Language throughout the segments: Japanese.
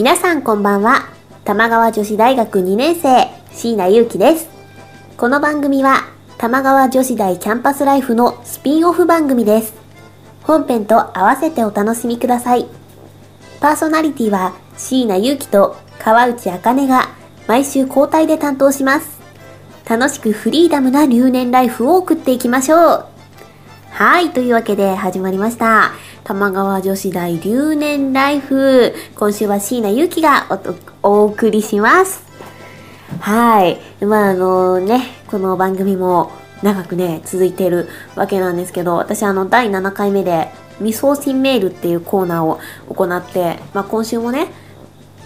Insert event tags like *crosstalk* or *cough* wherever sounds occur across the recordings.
皆さんこんばんは玉川女子大学2年生椎名優樹ですこの番組は玉川女子大キャンパスライフのスピンオフ番組です本編と合わせてお楽しみくださいパーソナリティは椎名優樹と川内茜が毎週交代で担当します。楽しくフリーダムな留年ライフを送っていきましょう。はい、というわけで始まりました。玉川女子大留年ライフ。今週は椎名優樹がおお送りします。はい。まあ、あのね、この番組も長くね、続いているわけなんですけど、私あの、第7回目で、未送信メールっていうコーナーを行って、まあ今週もね、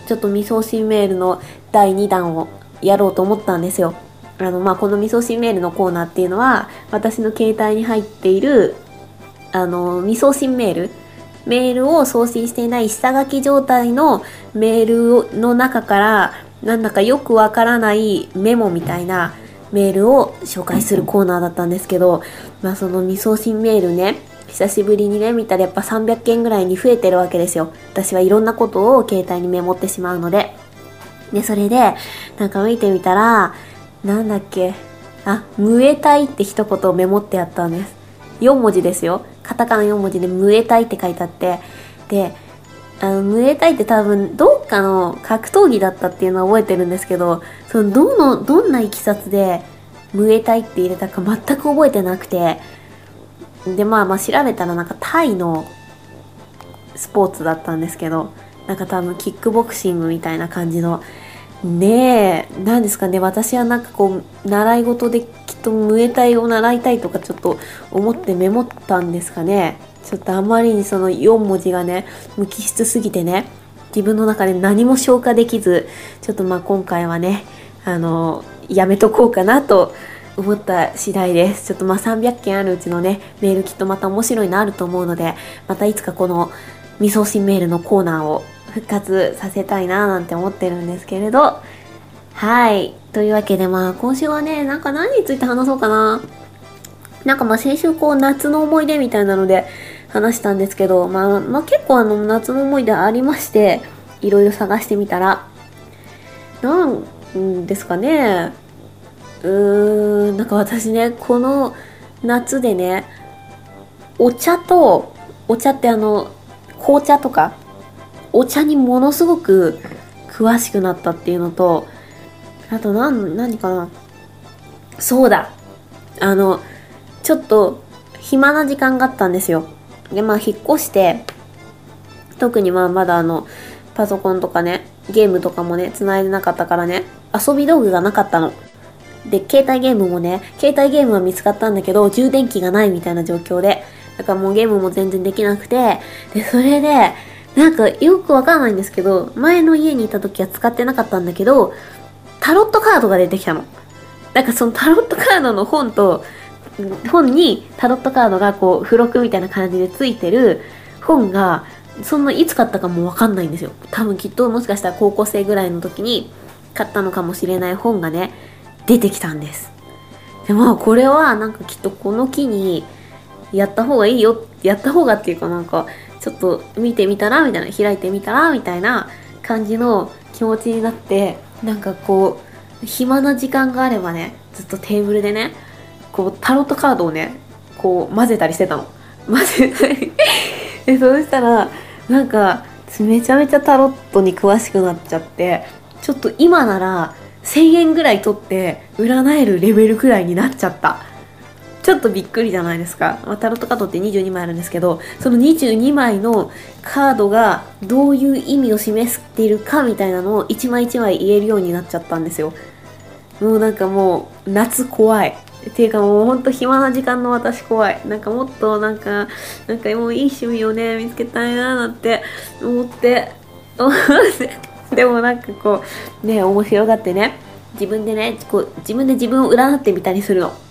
ちょっと未送信メールの第2弾をやろうと思ったんですよ。あの、まあ、この未送信メールのコーナーっていうのは、私の携帯に入っている、あの、未送信メール、メールを送信していない下書き状態のメールの中から、なんだかよくわからないメモみたいなメールを紹介するコーナーだったんですけど、まあ、その未送信メールね、久しぶりにね、見たらやっぱ300件ぐらいに増えてるわけですよ。私はいろんなことを携帯にメモってしまうので。で、それで、なんか見てみたら、なんだっけ、あ、ムエタイって一言をメモってやったんです。4文字ですよ。カタカナ4文字でムエタイって書いてあって。で、あの、ムエタイって多分、どっかの格闘技だったっていうのは覚えてるんですけど、その、どの、どんな経緯で、ムエタイって入れたか全く覚えてなくて、でまあまあ調べたらなんかタイのスポーツだったんですけどなんか多分キックボクシングみたいな感じのねえ何ですかね私はなんかこう習い事できっとムエタイを習いたいとかちょっと思ってメモったんですかねちょっとあまりにその4文字がね無機質すぎてね自分の中で何も消化できずちょっとまあ今回はねあのやめとこうかなと思った次第です。ちょっとまあ300件あるうちのね、メールきっとまた面白いのあると思うので、またいつかこの未送信メールのコーナーを復活させたいななんて思ってるんですけれど、はい。というわけでまあ今週はね、なんか何について話そうかな。なんかまあ先週こう夏の思い出みたいなので話したんですけど、まあ、まあ結構あの夏の思い出ありまして、いろいろ探してみたら、なんですかね。うーん、なんか私ね、この夏でね、お茶と、お茶ってあの、紅茶とか、お茶にものすごく詳しくなったっていうのと、あとなん、何かな？そうだ。あの、ちょっと暇な時間があったんですよ。で、まあ引っ越して、特にまあまだあの、パソコンとかね、ゲームとかもね、繋いでなかったからね、遊び道具がなかったの。で、携帯ゲームもね、携帯ゲームは見つかったんだけど、充電器がないみたいな状況で、だからもうゲームも全然できなくて、で、それで、なんかよくわかんないんですけど、前の家にいた時は使ってなかったんだけど、タロットカードが出てきたの。なんかそのタロットカードの本と、本にタロットカードがこう、付録みたいな感じでついてる本が、そんないつ買ったかもわかんないんですよ。多分きっともしかしたら高校生ぐらいの時に買ったのかもしれない本がね、出てきたんです。でまあこれはなんかきっとこの木にやった方がいいよ、やった方がっていうかなんかちょっと見てみたらみたいな、開いてみたらみたいな感じの気持ちになって、なんかこう、暇な時間があればね、ずっとテーブルでね、こうタロットカードをね、こう混ぜたりしてたの。*laughs* 混ぜたり。*laughs* で、そうしたら、なんかめちゃめちゃタロットに詳しくなっちゃって、ちょっと今なら1000円ぐらい取って占えるレベルくらいになっちゃった。ちょっとびっくりじゃないですか。まあ、タロットカードって22枚あるんですけど、その22枚のカードがどういう意味を示しているかみたいなのを一枚一枚言えるようになっちゃったんですよ。もうなんかもう夏怖い。っていうかもうほんと暇な時間の私怖い。なんかもっとなんか、なんかもういい趣味をね、見つけたいななんて思って、思って。でもなんかこう、ね、面白がってね、自分でね、こう、自分で自分を占ってみたりするの。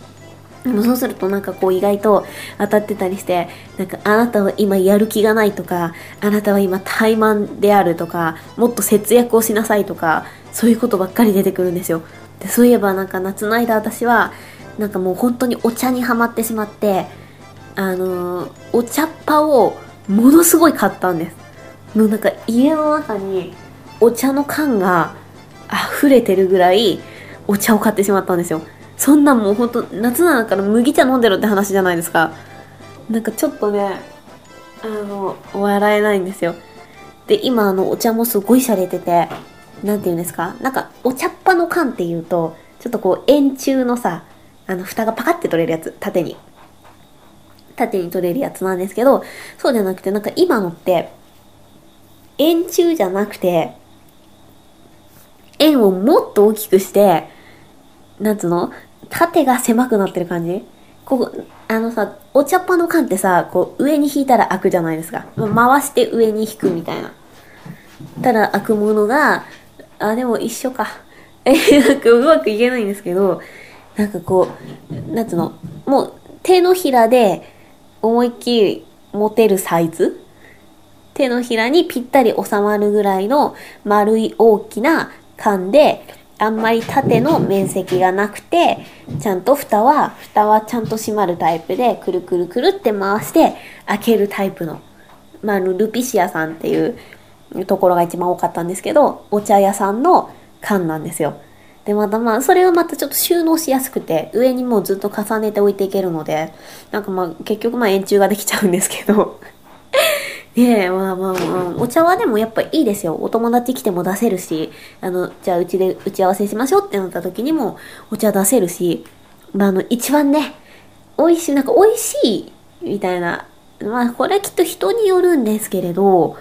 そうするとなんかこう意外と当たってたりして、なんかあなたは今やる気がないとか、あなたは今怠慢であるとか、もっと節約をしなさいとか、そういうことばっかり出てくるんですよ。で、そういえばなんか夏の間私は、なんかもう本当にお茶にはまってしまって、あのーお茶っ葉をものすごい買ったんです。もうなんか家の中にお茶の缶が溢れてるぐらいお茶を買ってしまったんですよ。そんなんもうほんと夏なんだから麦茶飲んでろって話じゃないですか。なんかちょっとね、あの、笑えないんですよ。で、今あのお茶もすごい洒落てて、なんて言うんですか？なんかお茶っ葉の缶っていうと、ちょっとこう円柱のさ、あの蓋がパカって取れるやつ、縦に。縦に取れるやつなんですけど、そうじゃなくてなんか今のって、円柱じゃなくて、円をもっと大きくして、なんつうの？縦が狭くなってる感じ？こう、あのさ、お茶っ葉の缶ってさ、こう上に引いたら開くじゃないですか。ま回して上に引くみたいな。ただ開くものが、あ、でも一緒か。*laughs* え、なんかうまくいけないんですけど、なんかこう、なんつうの、もう手のひらで思いっきり持てるサイズ？手のひらにぴったり収まるぐらいの丸い大きな缶で、あんまり縦の面積がなくて、ちゃんと蓋は、蓋はちゃんと閉まるタイプで、くるくるくるって回して開けるタイプの。まあ、ルピシアさんっていうところが一番多かったんですけど、お茶屋さんの缶なんですよ。で、またまあ、それはまたちょっと収納しやすくて、上にもうずっと重ねて置いていけるので、なんかまあ、結局まあ円柱ができちゃうんですけど。ねえ、まあまあまあ、お茶はでもやっぱいいですよ。お友達来ても出せるし、あの、じゃあうちで打ち合わせしましょうってなった時にもお茶出せるし、まああの、一番ね、美味しい、なんか美味しいみたいな。まあこれきっと人によるんですけれど、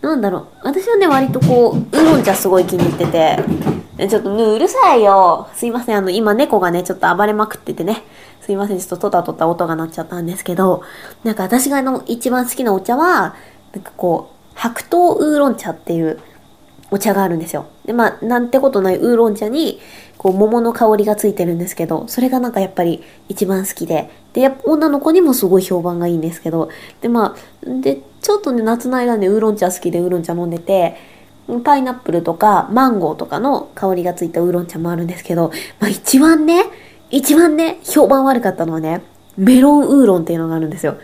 なんだろう。私はね、割とこう、ウーロン茶すごい気に入ってて、ちょっとね、うるさいよ。すいません。あの、今猫がね、ちょっと暴れまくっててね。すいません。ちょっとトタトタ音が鳴っちゃったんですけど、なんか私があの、一番好きなお茶は、なんかこう、白桃ウーロン茶っていうお茶があるんですよ。で、まあ、なんてことないウーロン茶に、こう、桃の香りがついてるんですけど、それがなんかやっぱり一番好きで、で、やっぱ女の子にもすごい評判がいいんですけど、で、まあ、で、ちょっとね、夏の間ね、ウーロン茶好きでウーロン茶飲んでて、パイナップルとかマンゴーとかの香りがついたウーロン茶もあるんですけど、まあ一番ね、一番ね、評判悪かったのはね、メロンウーロンっていうのがあるんですよ。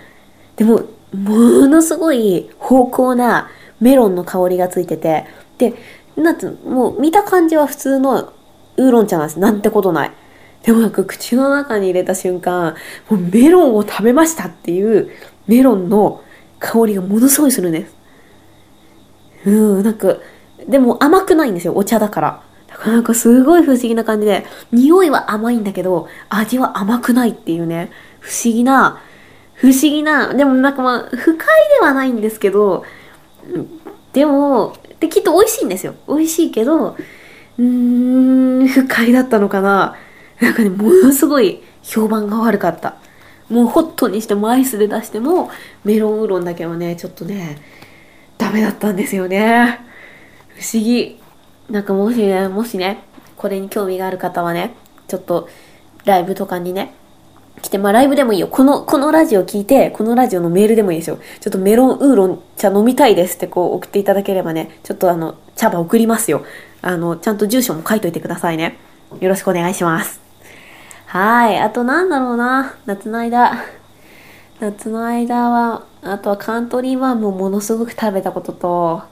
でも、ものすごい芳香なメロンの香りがついてて、で、なんつう、もう見た感じは普通のウーロン茶なんです。なんてことない。でもなんか口の中に入れた瞬間、もうメロンを食べましたっていうメロンの香りがものすごいするんです。うん、なんか、でも甘くないんですよ、お茶だから。なんかすごい不思議な感じで、匂いは甘いんだけど、味は甘くないっていうね、不思議な、不思議な、でもなんかまあ、不快ではないんですけど、でも、で、きっと美味しいんですよ。美味しいけど、うーん、不快だったのかな。なんかね、ものすごい評判が悪かった。もうホットにしてもアイスで出しても、メロンウーロンだけはね、ちょっとね、ダメだったんですよね。不思議。なんかもしね、もしね、これに興味がある方はね、ちょっとライブとかにね、来て、まあライブでもいいよ。この、このラジオ聞いて、このラジオのメールでもいいですよ。ちょっとメロンウーロン茶飲みたいですってこう送っていただければね、ちょっとあの、茶葉送りますよ。あの、ちゃんと住所も書いといてくださいね。よろしくお願いします。はい。あとなんだろうな。夏の間。夏の間は、あとはカントリーマンもものすごく食べたことと、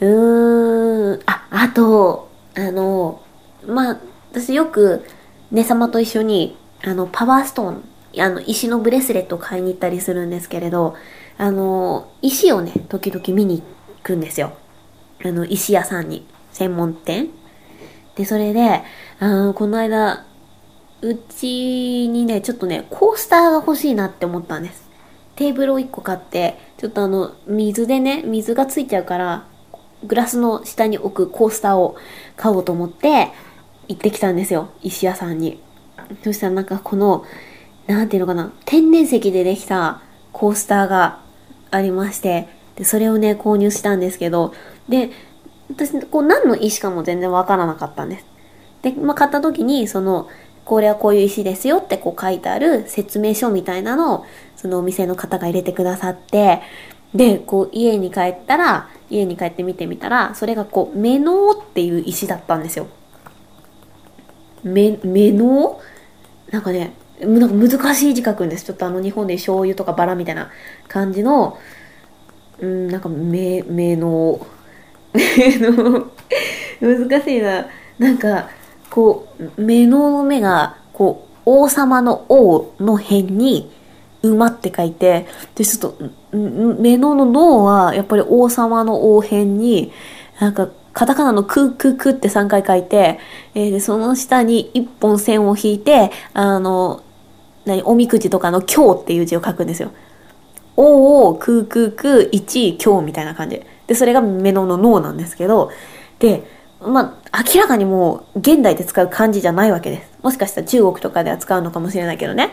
うーん、あ、あと、あの、まあ、私よく、ね様と一緒に、あの、パワーストーン、あの、石のブレスレットを買いに行ったりするんですけれど、あの、石をね、時々見に行くんですよ。あの、石屋さんに、専門店。で、それで、あの、この間、うちにね、ちょっとね、コースターが欲しいなって思ったんです。テーブルを1個買って、ちょっとあの、水でね、水がついちゃうから、グラスの下に置くコースターを買おうと思って、行ってきたんですよ。石屋さんに。そしたらなんかこの、なんていうのかな、天然石でできたコースターがありまして、で、それをね、購入したんですけど、で、私、こう何の石かも全然わからなかったんです。で、まあ、買った時に、その、これはこういう石ですよってこう書いてある説明書みたいなのを、そのお店の方が入れてくださって、で、こう家に帰ったら、家に帰って見てみたら、それがこう、メノウっていう石だったんですよ。め、メノウなんかね、なんか難しい字書くんです。ちょっとあの日本で醤油とかバラみたいな感じの、うん、なんかめ、メ。メノウ。難しいな。なんか、こう、目の目が、こう、王様の王の辺に、馬って書いて、で、ちょっと、目のの脳は、やっぱり王様の王辺に、なんか、カタカナのクククって3回書いて、えーで、その下に1本線を引いて、あの、何、おみくじとかの今日っていう字を書くんですよ。おお、くくく、1、今日みたいな感じ。で、それが目のの脳なんですけど、で、まあ、明らかにもう、現代で使う漢字じゃないわけです。もしかしたら中国とかでは使うのかもしれないけどね。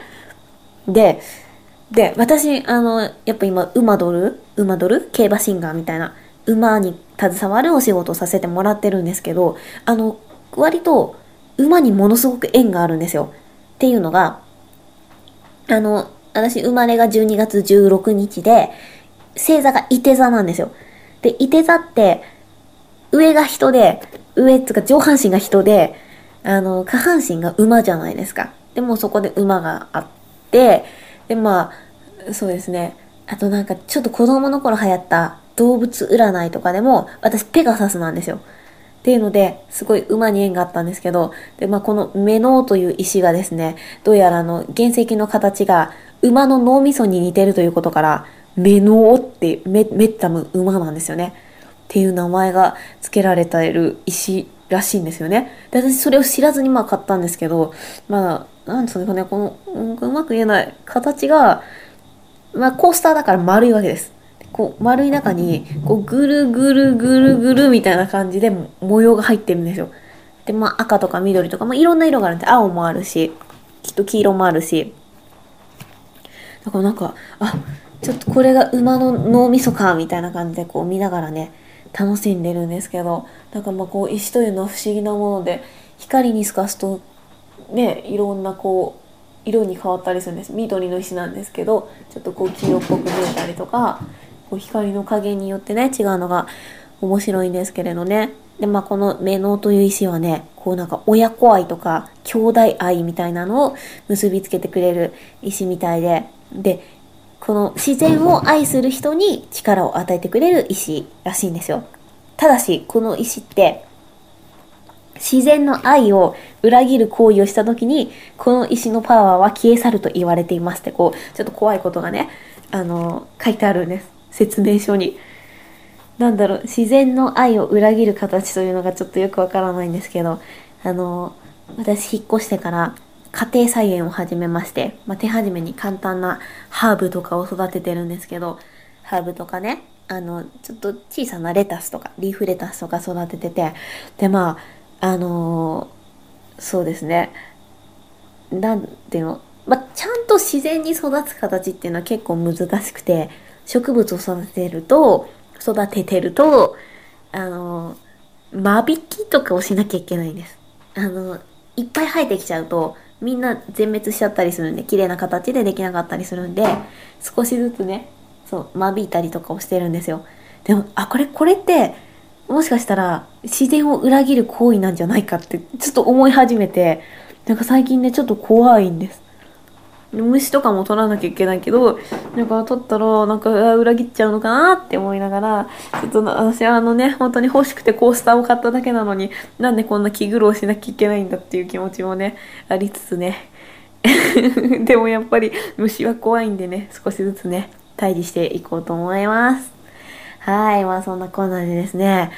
で、で、私、あの、やっぱ今、馬ドル？馬ドル？競馬シンガーみたいな、馬に携わるお仕事をさせてもらってるんですけど、あの、割と、馬にものすごく縁があるんですよ。っていうのが、あの、私、生まれが12月16日で、星座が伊手座なんですよ。で、伊手座って、上が人で、上っていうか上半身が人で、あの、下半身が馬じゃないですか。でもそこで馬があって、で、まあ、そうですね。あとなんかちょっと子供の頃流行った動物占いとかでも、私ペガサスなんですよ。っていうので、すごい馬に縁があったんですけど、で、まあこのメノウという石がですね、どうやらあの原石の形が馬の脳みそに似てるということから、メノウってメ、メッタム馬なんですよね。っていう名前が付けられている石らしいんですよね。で、私それを知らずにまあ買ったんですけど、まあ、なんですかね、この、うまく言えない形が、まあコースターだから丸いわけです。こう丸い中にこうぐるぐるぐるぐるみたいな感じで模様が入ってるんですよ。で、まあ赤とか緑とか、まあいろんな色があるんで、青もあるし、きっと黄色もあるし。だからなんか、あ、ちょっとこれが馬の脳みそか、みたいな感じでこう見ながらね、楽しんでるんですけど、なんかまあこう石というのは不思議なもので、光に透かすと、ね、いろんなこう、色に変わったりするんです。緑の石なんですけど、ちょっとこう黄色っぽく見えたりとか、こう光の加減によってね、違うのが面白いんですけれどね。で、まあこのメノウという石はね、こうなんか親子愛とか兄弟愛みたいなのを結びつけてくれる石みたいで、で、この自然を愛する人に力を与えてくれる石らしいんですよ。ただし、この石って、自然の愛を裏切る行為をした時に、この石のパワーは消え去ると言われていますって、こう、ちょっと怖いことがね、あの、書いてあるんです。説明書に。なんだろう、自然の愛を裏切る形というのがちょっとよくわからないんですけど、あの、私引っ越してから家庭菜園を始めまして、まあ、手始めに簡単なハーブとかを育ててるんですけど、ハーブとかね、あの、ちょっと小さなレタスとか、リーフレタスとか育ててて、で、まあ、あのーそうですね、なんていうの、まあ、ちゃんと自然に育つ形っていうのは結構難しくて、植物を育てると、育ててると、あのー間引きとかをしなきゃいけないんです。あの、いっぱい生えてきちゃうと、みんな全滅しちゃったりするんで、綺麗な形でできなかったりするんで、少しずつね、そう、間引いたりとかをしてるんですよ。でも、あ、これ、これって、もしかしたら、自然を裏切る行為なんじゃないかって、ちょっと思い始めて、なんか最近ね、ちょっと怖いんです。虫とかも取らなきゃいけないけど、なんか取ったら、なんか裏切っちゃうのかなって思いながら、ちょっと私はあのね、本当に欲しくてコースターを買っただけなのに、なんでこんな気苦労しなきゃいけないんだっていう気持ちもね、ありつつね。*laughs* でもやっぱり虫は怖いんでね、少しずつね、退治していこうと思います。はい、まあそんなこんなでですね、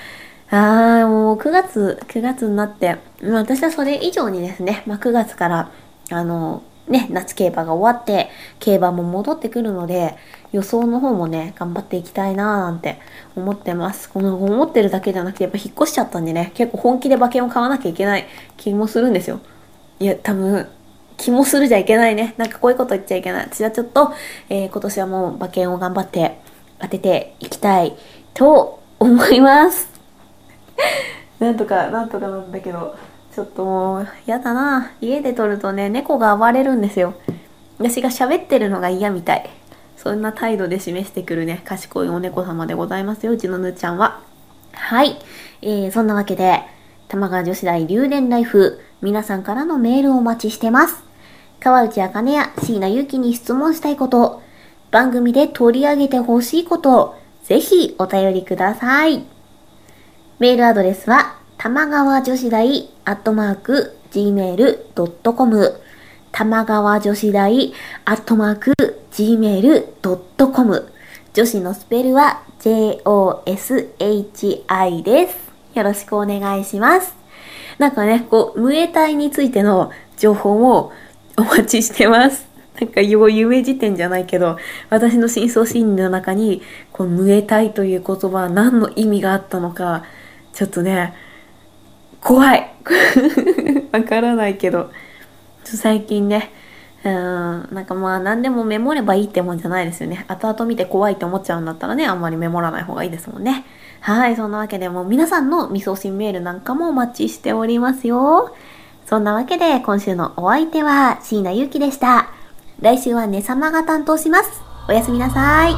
あーもう9月、9月になって、まあ私はそれ以上にですね、まあ9月から、あの、ね、夏競馬が終わって、競馬も戻ってくるので、予想の方もね、頑張っていきたいなーなんて思ってます。この思ってるだけじゃなくて、やっぱ引っ越しちゃったんでね、結構本気で馬券を買わなきゃいけない気もするんですよ。いや、多分、気もするじゃいけないね。なんかこういうこと言っちゃいけない。私はちょっと、えー今年はもう馬券を頑張って当てていきたいと思います。*laughs* なんとか、なんとかなんだけど、ちょっともう、やだな。家で撮るとね、猫が暴れるんですよ。私が喋ってるのが嫌みたい。そんな態度で示してくるね、賢いお猫様でございますよ、うちのぬちゃんは。はい。えー、そんなわけで、玉川女子大留年ライフ、皆さんからのメールをお待ちしてます。川内あかねや椎名ゆきに質問したいこと、番組で取り上げてほしいこと、ぜひお便りください。メールアドレスは、玉川女子大アットマーク gmail.com 玉川女子大アットマーク gmail.com 女子のスペルは joshi です。よろしくお願いします。なんかね、こう、ムエタイについての情報をお待ちしてます。なんか、よう夢辞典じゃないけど、私の深層心理の中に、このムエタイという言葉は何の意味があったのか、ちょっとね、怖い *laughs* わからないけど、最近ね、うん、なんかまあ何でもメモればいいってもんじゃないですよね。後々見て怖いって思っちゃうんだったらね、あんまりメモらない方がいいですもんね。はい、そんなわけでも皆さんの未送信メールなんかもお待ちしておりますよ。そんなわけで今週のお相手は椎名ゆうきでした。来週はねさまが担当します。おやすみなさい。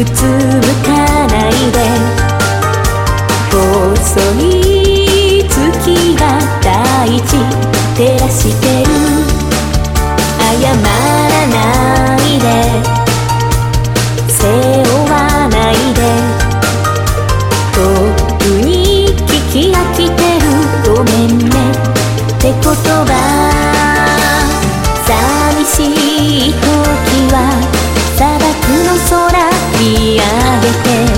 うつむかないで細い大地照らしてる。謝らないで背負わないで。遠くに聞き飽きてる。ごめんね。って言葉。寂しい時は砂漠の空見上げて。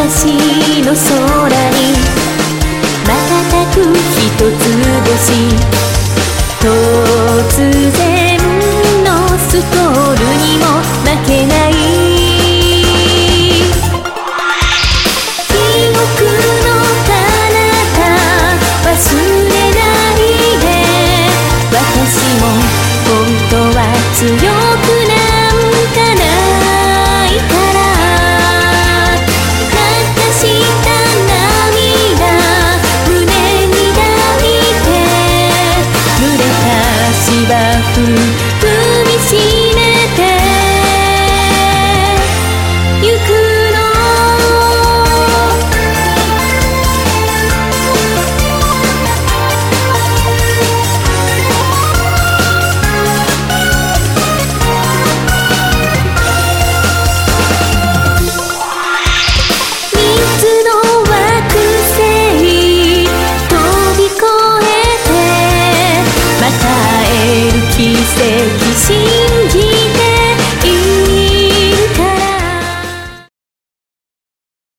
私の空に瞬く一つ星突然のストールにも負けない。back.